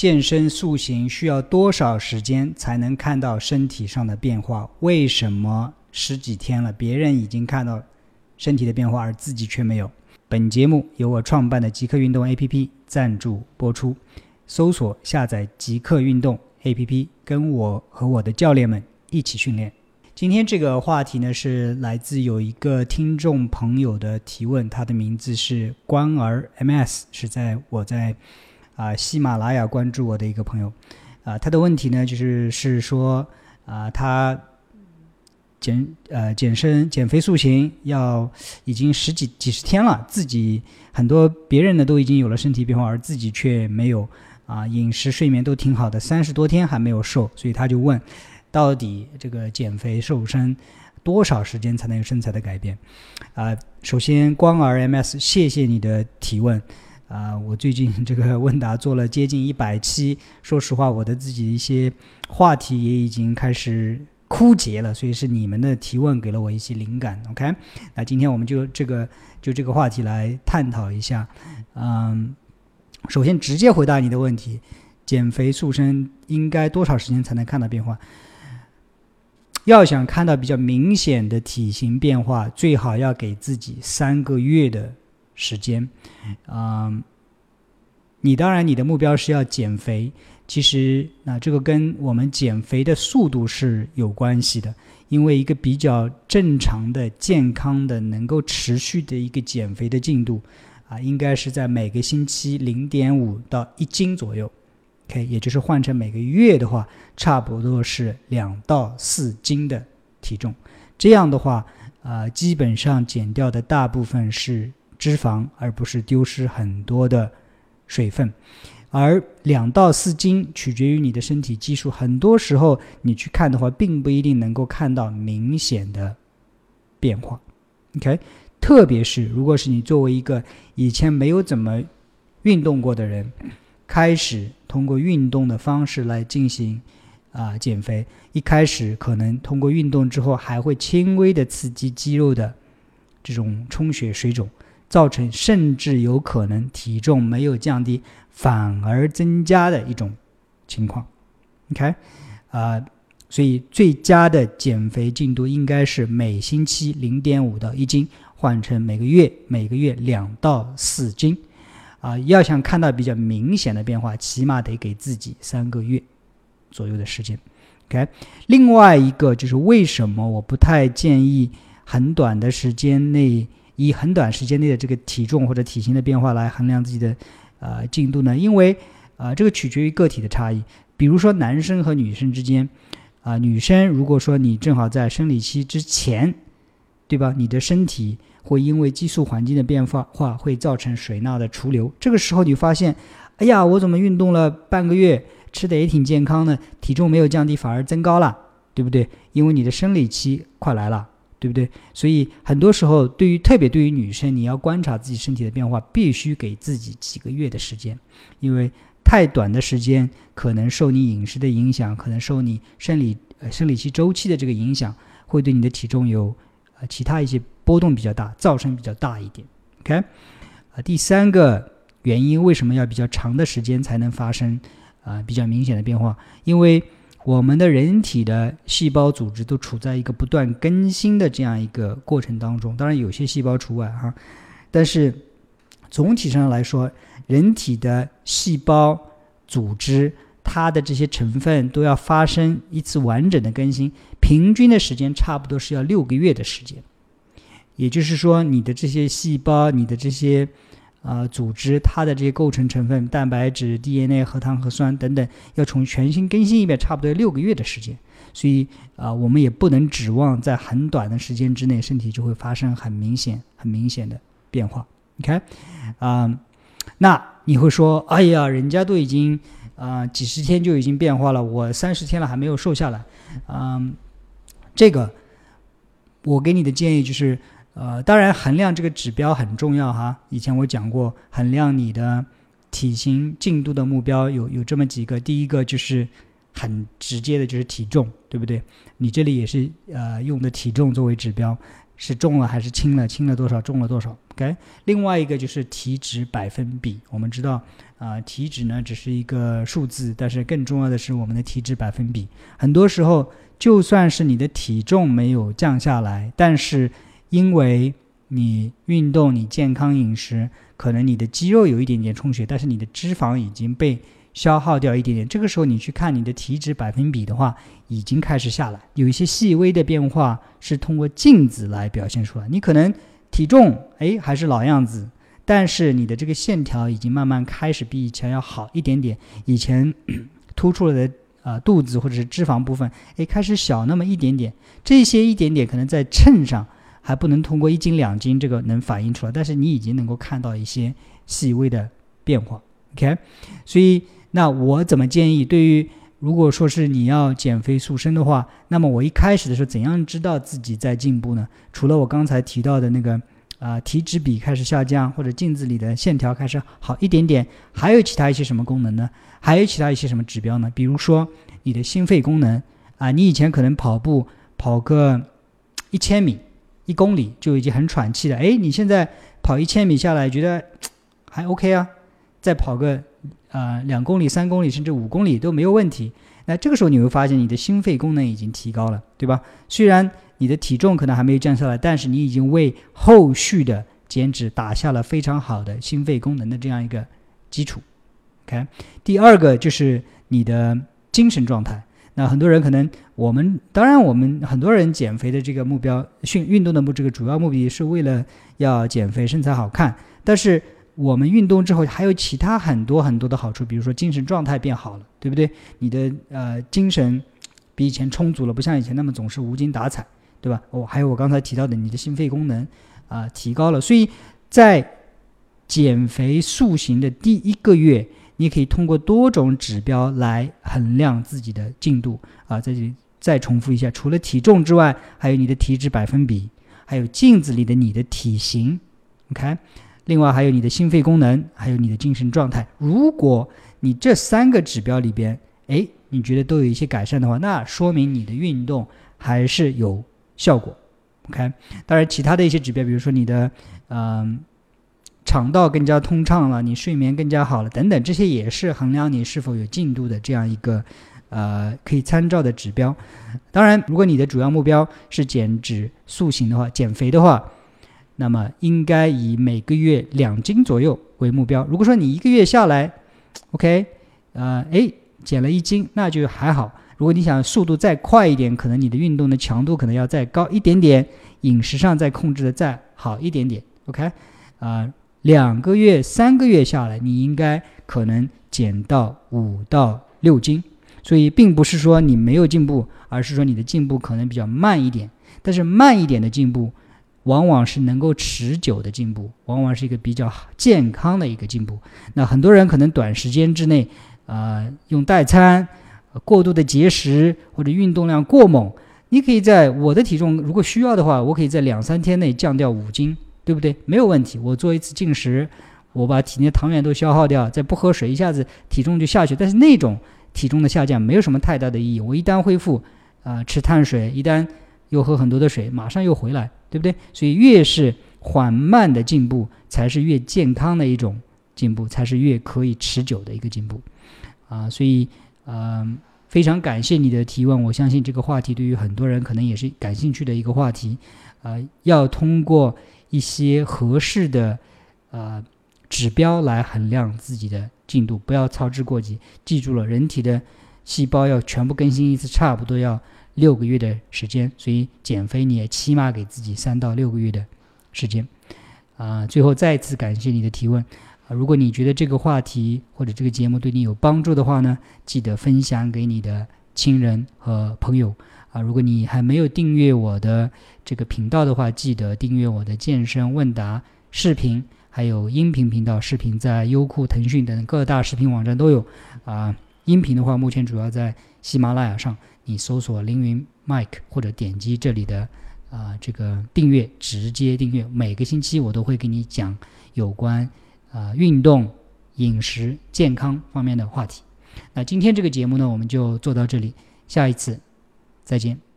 健身塑形需要多少时间才能看到身体上的变化？为什么十几天了，别人已经看到身体的变化，而自己却没有？本节目由我创办的极客运动 APP 赞助播出。搜索下载极客运动 APP，跟我和我的教练们一起训练。今天这个话题呢，是来自有一个听众朋友的提问，他的名字是关儿 MS，是在我在啊喜马拉雅关注我的一个朋友啊，他的问题呢，就是是说啊，他减呃减身减肥塑形要已经十几几十天了，自己很多别人呢都已经有了身体变化，而自己却没有。啊，饮食睡眠都挺好的，三十多天还没有瘦，所以他就问，到底这个减肥瘦身多少时间才能有身材的改变？啊，首先光儿 MS，谢谢你的提问。啊，我最近这个问答做了接近一百期，说实话，我的自己一些话题也已经开始枯竭了，所以是你们的提问给了我一些灵感。OK，那今天我们就这个就这个话题来探讨一下，嗯。首先，直接回答你的问题：减肥塑身应该多少时间才能看到变化？要想看到比较明显的体型变化，最好要给自己三个月的时间。嗯，你当然你的目标是要减肥，其实那这个跟我们减肥的速度是有关系的。因为一个比较正常的、健康的、能够持续的一个减肥的进度。啊，应该是在每个星期零点五到一斤左右，OK，也就是换成每个月的话，差不多是两到四斤的体重。这样的话，啊，基本上减掉的大部分是脂肪，而不是丢失很多的水分。而两到四斤取决于你的身体基数，很多时候你去看的话，并不一定能够看到明显的变化，OK。特别是如果是你作为一个以前没有怎么运动过的人，开始通过运动的方式来进行啊减肥，一开始可能通过运动之后还会轻微的刺激肌肉的这种充血水肿，造成甚至有可能体重没有降低反而增加的一种情况。OK，啊，所以最佳的减肥进度应该是每星期零点五到一斤。换成每个月每个月两到四斤，啊，要想看到比较明显的变化，起码得给自己三个月左右的时间。OK，另外一个就是为什么我不太建议很短的时间内以很短时间内的这个体重或者体型的变化来衡量自己的呃进度呢？因为啊，这个取决于个体的差异。比如说男生和女生之间，啊，女生如果说你正好在生理期之前，对吧？你的身体会因为激素环境的变化，化会造成水钠的储留。这个时候你发现，哎呀，我怎么运动了半个月，吃的也挺健康的，体重没有降低，反而增高了，对不对？因为你的生理期快来了，对不对？所以很多时候，对于特别对于女生，你要观察自己身体的变化，必须给自己几个月的时间，因为太短的时间可能受你饮食的影响，可能受你生理呃生理期周期的这个影响，会对你的体重有呃其他一些。波动比较大，噪声比较大一点。OK，啊，第三个原因为什么要比较长的时间才能发生啊比较明显的变化？因为我们的人体的细胞组织都处在一个不断更新的这样一个过程当中，当然有些细胞除外哈。但是总体上来说，人体的细胞组织它的这些成分都要发生一次完整的更新，平均的时间差不多是要六个月的时间。也就是说，你的这些细胞、你的这些啊组织，它的这些构成成分，蛋白质、DNA、核糖核酸等等，要从全新更新一遍，差不多六个月的时间。所以啊，我们也不能指望在很短的时间之内，身体就会发生很明显、很明显的变化。OK，啊，那你会说，哎呀，人家都已经啊几十天就已经变化了，我三十天了还没有瘦下来。嗯，这个我给你的建议就是。呃，当然，衡量这个指标很重要哈。以前我讲过，衡量你的体型进度的目标有有这么几个。第一个就是很直接的，就是体重，对不对？你这里也是呃用的体重作为指标。是重了还是轻了，轻了多少，重了多少。OK，另外一个就是体脂百分比。我们知道啊，体脂呢只是一个数字，但是更重要的是我们的体脂百分比。很多时候，就算是你的体重没有降下来，但是因为你运动、你健康饮食，可能你的肌肉有一点点充血，但是你的脂肪已经被。消耗掉一点点，这个时候你去看你的体脂百分比的话，已经开始下来，有一些细微的变化是通过镜子来表现出来。你可能体重哎还是老样子，但是你的这个线条已经慢慢开始比以前要好一点点。以前突出了的啊肚子或者是脂肪部分，哎开始小那么一点点，这些一点点可能在秤上还不能通过一斤两斤这个能反映出来，但是你已经能够看到一些细微的变化。OK，所以。那我怎么建议？对于如果说是你要减肥塑身的话，那么我一开始的时候怎样知道自己在进步呢？除了我刚才提到的那个啊体脂比开始下降，或者镜子里的线条开始好一点点，还有其他一些什么功能呢？还有其他一些什么指标呢？比如说你的心肺功能啊，你以前可能跑步跑个一千米、一公里就已经很喘气了，哎，你现在跑一千米下来觉得 还 OK 啊，再跑个。呃，两公里、三公里甚至五公里都没有问题。那这个时候你会发现你的心肺功能已经提高了，对吧？虽然你的体重可能还没有降下来，但是你已经为后续的减脂打下了非常好的心肺功能的这样一个基础。OK，第二个就是你的精神状态。那很多人可能，我们当然我们很多人减肥的这个目标、训运动的目这个主要目的是为了要减肥、身材好看，但是。我们运动之后还有其他很多很多的好处，比如说精神状态变好了，对不对？你的呃精神比以前充足了，不像以前那么总是无精打采，对吧？哦，还有我刚才提到的，你的心肺功能啊提高了。所以在减肥塑形的第一个月，你可以通过多种指标来衡量自己的进度啊。在这里再重复一下，除了体重之外，还有你的体脂百分比，还有镜子里的你的体型，OK。另外还有你的心肺功能，还有你的精神状态。如果你这三个指标里边，哎，你觉得都有一些改善的话，那说明你的运动还是有效果。OK，当然其他的一些指标，比如说你的嗯肠道更加通畅了，你睡眠更加好了等等，这些也是衡量你是否有进度的这样一个呃可以参照的指标。当然，如果你的主要目标是减脂塑形的话，减肥的话。那么应该以每个月两斤左右为目标。如果说你一个月下来，OK，呃，哎，减了一斤，那就还好。如果你想速度再快一点，可能你的运动的强度可能要再高一点点，饮食上再控制的再好一点点，OK，啊，两个月、三个月下来，你应该可能减到五到六斤。所以并不是说你没有进步，而是说你的进步可能比较慢一点。但是慢一点的进步。往往是能够持久的进步，往往是一个比较健康的一个进步。那很多人可能短时间之内，啊，用代餐、过度的节食或者运动量过猛，你可以在我的体重如果需要的话，我可以在两三天内降掉五斤，对不对？没有问题。我做一次进食，我把体内糖原都消耗掉，再不喝水，一下子体重就下去。但是那种体重的下降没有什么太大的意义。我一旦恢复，啊，吃碳水，一旦又喝很多的水，马上又回来。对不对？所以越是缓慢的进步，才是越健康的一种进步，才是越可以持久的一个进步，啊！所以，嗯，非常感谢你的提问。我相信这个话题对于很多人可能也是感兴趣的一个话题，啊，要通过一些合适的呃指标来衡量自己的进度，不要操之过急。记住了，人体的细胞要全部更新一次，差不多要。六个月的时间，所以减肥你也起码给自己三到六个月的时间，啊，最后再次感谢你的提问，啊，如果你觉得这个话题或者这个节目对你有帮助的话呢，记得分享给你的亲人和朋友，啊，如果你还没有订阅我的这个频道的话，记得订阅我的健身问答视频，还有音频频道视频，在优酷、腾讯等各大视频网站都有，啊，音频的话目前主要在喜马拉雅上。你搜索凌云 Mike 或者点击这里的啊这个订阅，直接订阅。每个星期我都会给你讲有关啊运动、饮食、健康方面的话题。那今天这个节目呢，我们就做到这里，下一次再见。